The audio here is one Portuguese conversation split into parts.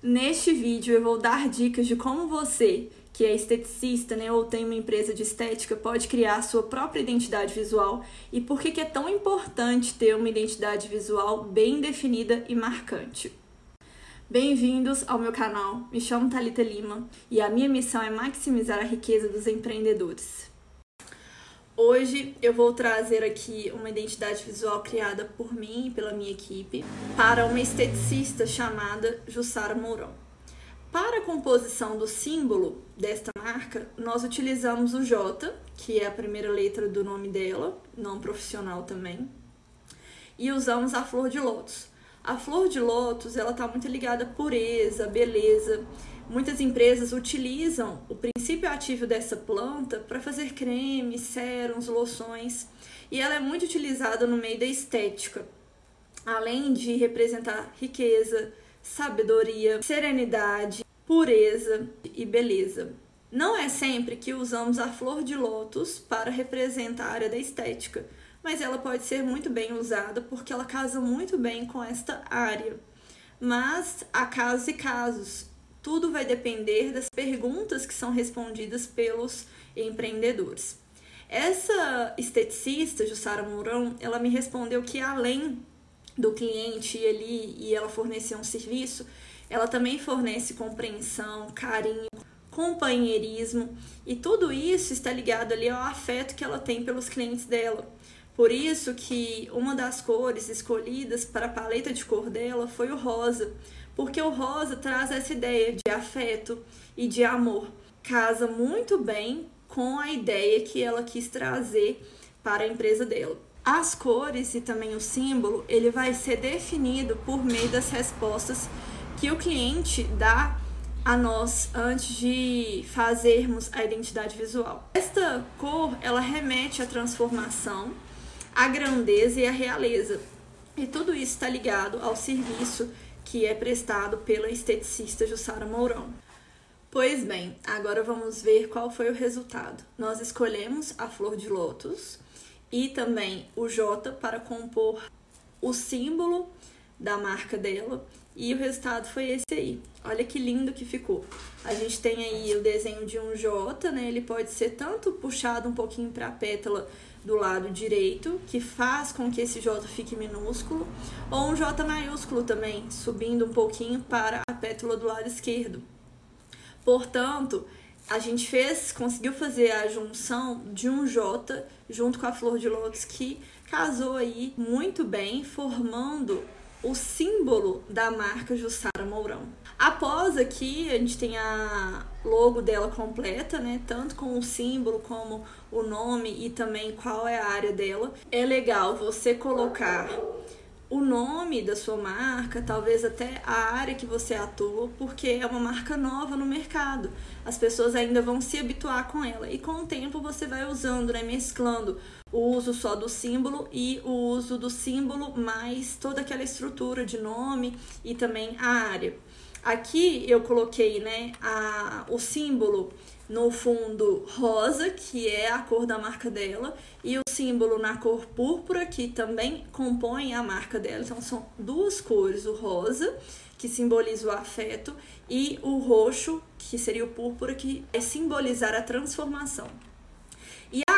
Neste vídeo eu vou dar dicas de como você, que é esteticista né, ou tem uma empresa de estética, pode criar sua própria identidade visual e por que é tão importante ter uma identidade visual bem definida e marcante. Bem-vindos ao meu canal. Me chamo Talita Lima e a minha missão é maximizar a riqueza dos empreendedores. Hoje eu vou trazer aqui uma identidade visual criada por mim e pela minha equipe para uma esteticista chamada Jussara Mourão. Para a composição do símbolo desta marca, nós utilizamos o J, que é a primeira letra do nome dela, não profissional também, e usamos a flor de lótus. A flor de lótus, ela está muito ligada à pureza, beleza, Muitas empresas utilizam o princípio ativo dessa planta para fazer cremes, sérums, loções, e ela é muito utilizada no meio da estética, além de representar riqueza, sabedoria, serenidade, pureza e beleza. Não é sempre que usamos a flor de lótus para representar a área da estética, mas ela pode ser muito bem usada porque ela casa muito bem com esta área. Mas há casos e casos tudo vai depender das perguntas que são respondidas pelos empreendedores. Essa esteticista, Jussara Mourão, ela me respondeu que além do cliente ir ali e ela fornecer um serviço, ela também fornece compreensão, carinho, companheirismo e tudo isso está ligado ali ao afeto que ela tem pelos clientes dela. Por isso que uma das cores escolhidas para a paleta de cor dela foi o rosa, porque o rosa traz essa ideia de afeto e de amor. Casa muito bem com a ideia que ela quis trazer para a empresa dela. As cores e também o símbolo, ele vai ser definido por meio das respostas que o cliente dá a nós antes de fazermos a identidade visual. Esta cor, ela remete à transformação, à grandeza e à realeza. E tudo isso está ligado ao serviço que é prestado pela esteticista Jussara Mourão. Pois bem, agora vamos ver qual foi o resultado. Nós escolhemos a flor de lótus e também o J para compor o símbolo da marca dela e o resultado foi esse aí. Olha que lindo que ficou. A gente tem aí o desenho de um J, né? Ele pode ser tanto puxado um pouquinho para a pétala do lado direito, que faz com que esse J fique minúsculo, ou um J maiúsculo também, subindo um pouquinho para a pétala do lado esquerdo. Portanto, a gente fez, conseguiu fazer a junção de um J junto com a flor de lótus que casou aí muito bem, formando o símbolo da marca Jussara Mourão. Após aqui, a gente tem a logo dela completa, né? Tanto com o símbolo como o nome e também qual é a área dela. É legal você colocar o nome da sua marca, talvez até a área que você atua, porque é uma marca nova no mercado. As pessoas ainda vão se habituar com ela e com o tempo você vai usando, né, mesclando o uso só do símbolo e o uso do símbolo mais toda aquela estrutura de nome e também a área. Aqui eu coloquei, né, a, o símbolo no fundo rosa, que é a cor da marca dela, e o símbolo na cor púrpura, que também compõe a marca dela. Então são duas cores, o rosa, que simboliza o afeto, e o roxo, que seria o púrpura, que é simbolizar a transformação.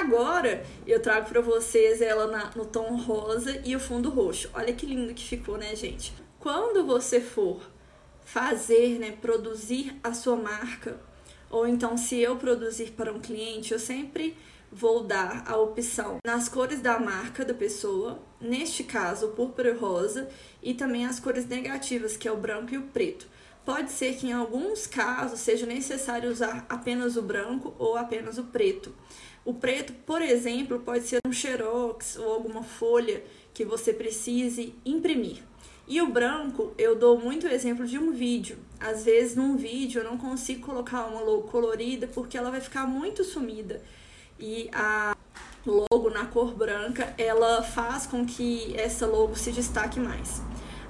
Agora eu trago para vocês ela na, no tom rosa e o fundo roxo. Olha que lindo que ficou, né, gente? Quando você for fazer, né, produzir a sua marca, ou então se eu produzir para um cliente, eu sempre vou dar a opção nas cores da marca da pessoa, neste caso púrpura e rosa, e também as cores negativas, que é o branco e o preto. Pode ser que em alguns casos seja necessário usar apenas o branco ou apenas o preto. O preto, por exemplo, pode ser um xerox ou alguma folha que você precise imprimir. E o branco, eu dou muito exemplo de um vídeo. Às vezes, num vídeo, eu não consigo colocar uma logo colorida porque ela vai ficar muito sumida. E a logo na cor branca, ela faz com que essa logo se destaque mais.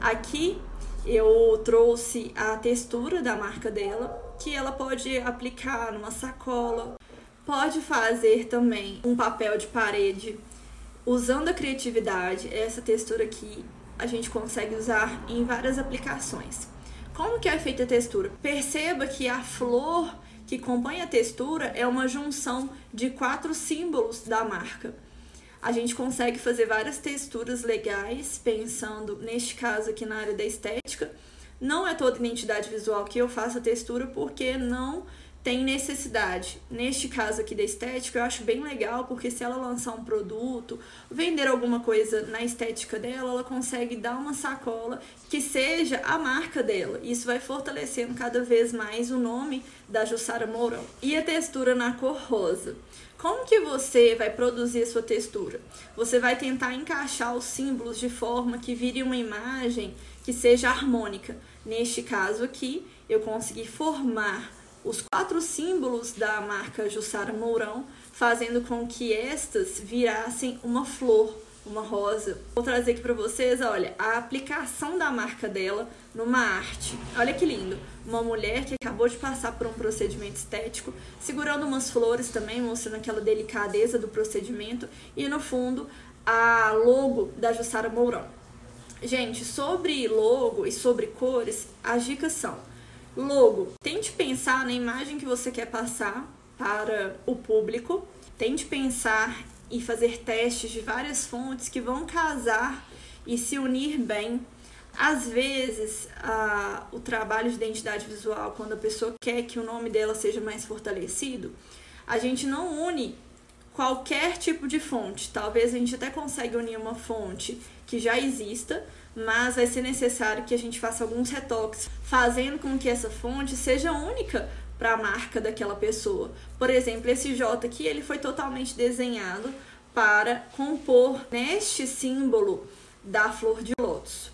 Aqui eu trouxe a textura da marca dela, que ela pode aplicar numa sacola, pode fazer também um papel de parede usando a criatividade. Essa textura aqui a gente consegue usar em várias aplicações. Como que é feita a textura? Perceba que a flor que compõe a textura é uma junção de quatro símbolos da marca. A gente consegue fazer várias texturas legais, pensando neste caso aqui na área da estética. Não é toda identidade visual que eu faço a textura porque não tem necessidade. Neste caso aqui da estética, eu acho bem legal, porque se ela lançar um produto, vender alguma coisa na estética dela, ela consegue dar uma sacola que seja a marca dela. Isso vai fortalecendo cada vez mais o nome da Jussara Mourão. E a textura na cor rosa. Como que você vai produzir a sua textura? Você vai tentar encaixar os símbolos de forma que vire uma imagem que seja harmônica. Neste caso aqui, eu consegui formar os quatro símbolos da marca Jussara Mourão, fazendo com que estas virassem uma flor, uma rosa. Vou trazer aqui para vocês, olha, a aplicação da marca dela numa arte. Olha que lindo. Uma mulher que acabou de passar por um procedimento estético, segurando umas flores também, mostrando aquela delicadeza do procedimento e no fundo a logo da Jussara Mourão. Gente, sobre logo e sobre cores, as dicas são Logo, tente pensar na imagem que você quer passar para o público. Tente pensar e fazer testes de várias fontes que vão casar e se unir bem. Às vezes, a, o trabalho de identidade visual, quando a pessoa quer que o nome dela seja mais fortalecido, a gente não une qualquer tipo de fonte. Talvez a gente até consiga unir uma fonte que já exista, mas vai ser necessário que a gente faça alguns retoques, fazendo com que essa fonte seja única para a marca daquela pessoa. Por exemplo, esse J aqui, ele foi totalmente desenhado para compor neste símbolo da flor de lótus.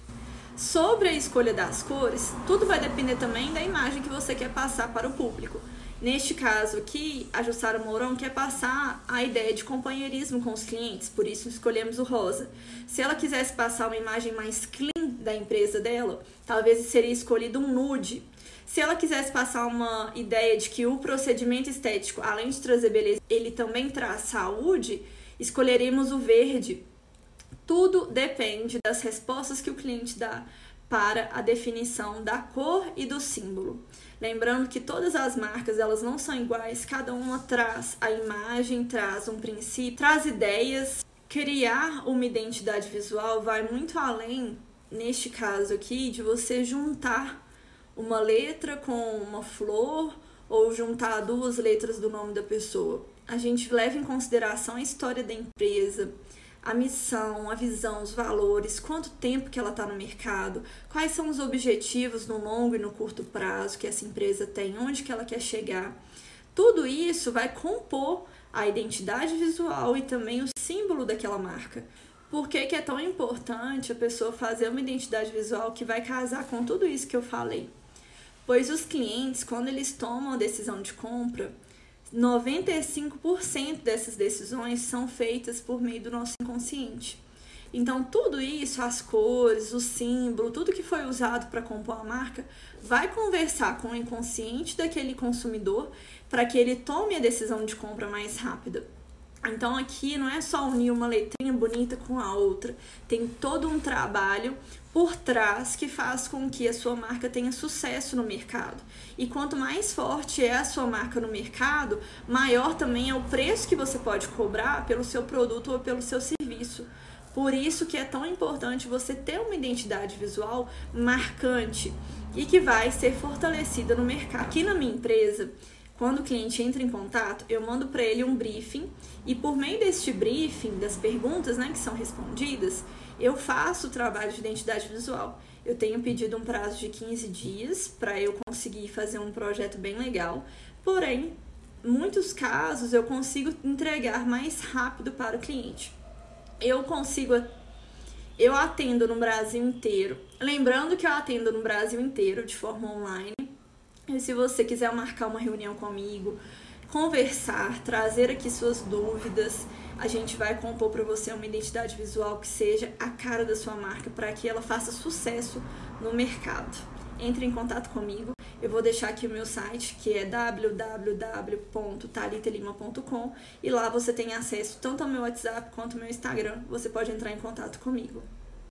Sobre a escolha das cores, tudo vai depender também da imagem que você quer passar para o público. Neste caso aqui, a Jussara Mourão quer passar a ideia de companheirismo com os clientes, por isso escolhemos o rosa. Se ela quisesse passar uma imagem mais clean da empresa dela, talvez seria escolhido um nude. Se ela quisesse passar uma ideia de que o procedimento estético, além de trazer beleza, ele também traz saúde, escolheremos o verde. Tudo depende das respostas que o cliente dá para a definição da cor e do símbolo. Lembrando que todas as marcas elas não são iguais, cada uma traz a imagem, traz um princípio, traz ideias. Criar uma identidade visual vai muito além, neste caso aqui, de você juntar uma letra com uma flor ou juntar duas letras do nome da pessoa. A gente leva em consideração a história da empresa, a missão, a visão, os valores, quanto tempo que ela está no mercado, quais são os objetivos no longo e no curto prazo que essa empresa tem, onde que ela quer chegar. Tudo isso vai compor a identidade visual e também o símbolo daquela marca. Por que, que é tão importante a pessoa fazer uma identidade visual que vai casar com tudo isso que eu falei? Pois os clientes, quando eles tomam a decisão de compra, 95% dessas decisões são feitas por meio do nosso inconsciente. Então, tudo isso, as cores, o símbolo, tudo que foi usado para compor a marca, vai conversar com o inconsciente daquele consumidor para que ele tome a decisão de compra mais rápida. Então aqui não é só unir uma letrinha bonita com a outra, tem todo um trabalho por trás que faz com que a sua marca tenha sucesso no mercado. E quanto mais forte é a sua marca no mercado, maior também é o preço que você pode cobrar pelo seu produto ou pelo seu serviço. Por isso que é tão importante você ter uma identidade visual marcante e que vai ser fortalecida no mercado. Aqui na minha empresa, quando o cliente entra em contato, eu mando para ele um briefing e por meio deste briefing, das perguntas né, que são respondidas, eu faço o trabalho de identidade visual. Eu tenho pedido um prazo de 15 dias para eu conseguir fazer um projeto bem legal, porém, muitos casos eu consigo entregar mais rápido para o cliente. Eu consigo eu atendo no Brasil inteiro. Lembrando que eu atendo no Brasil inteiro de forma online. E se você quiser marcar uma reunião comigo, conversar, trazer aqui suas dúvidas, a gente vai compor para você uma identidade visual que seja a cara da sua marca para que ela faça sucesso no mercado. Entre em contato comigo. Eu vou deixar aqui o meu site, que é www.talitelima.com e lá você tem acesso tanto ao meu WhatsApp quanto ao meu Instagram. Você pode entrar em contato comigo.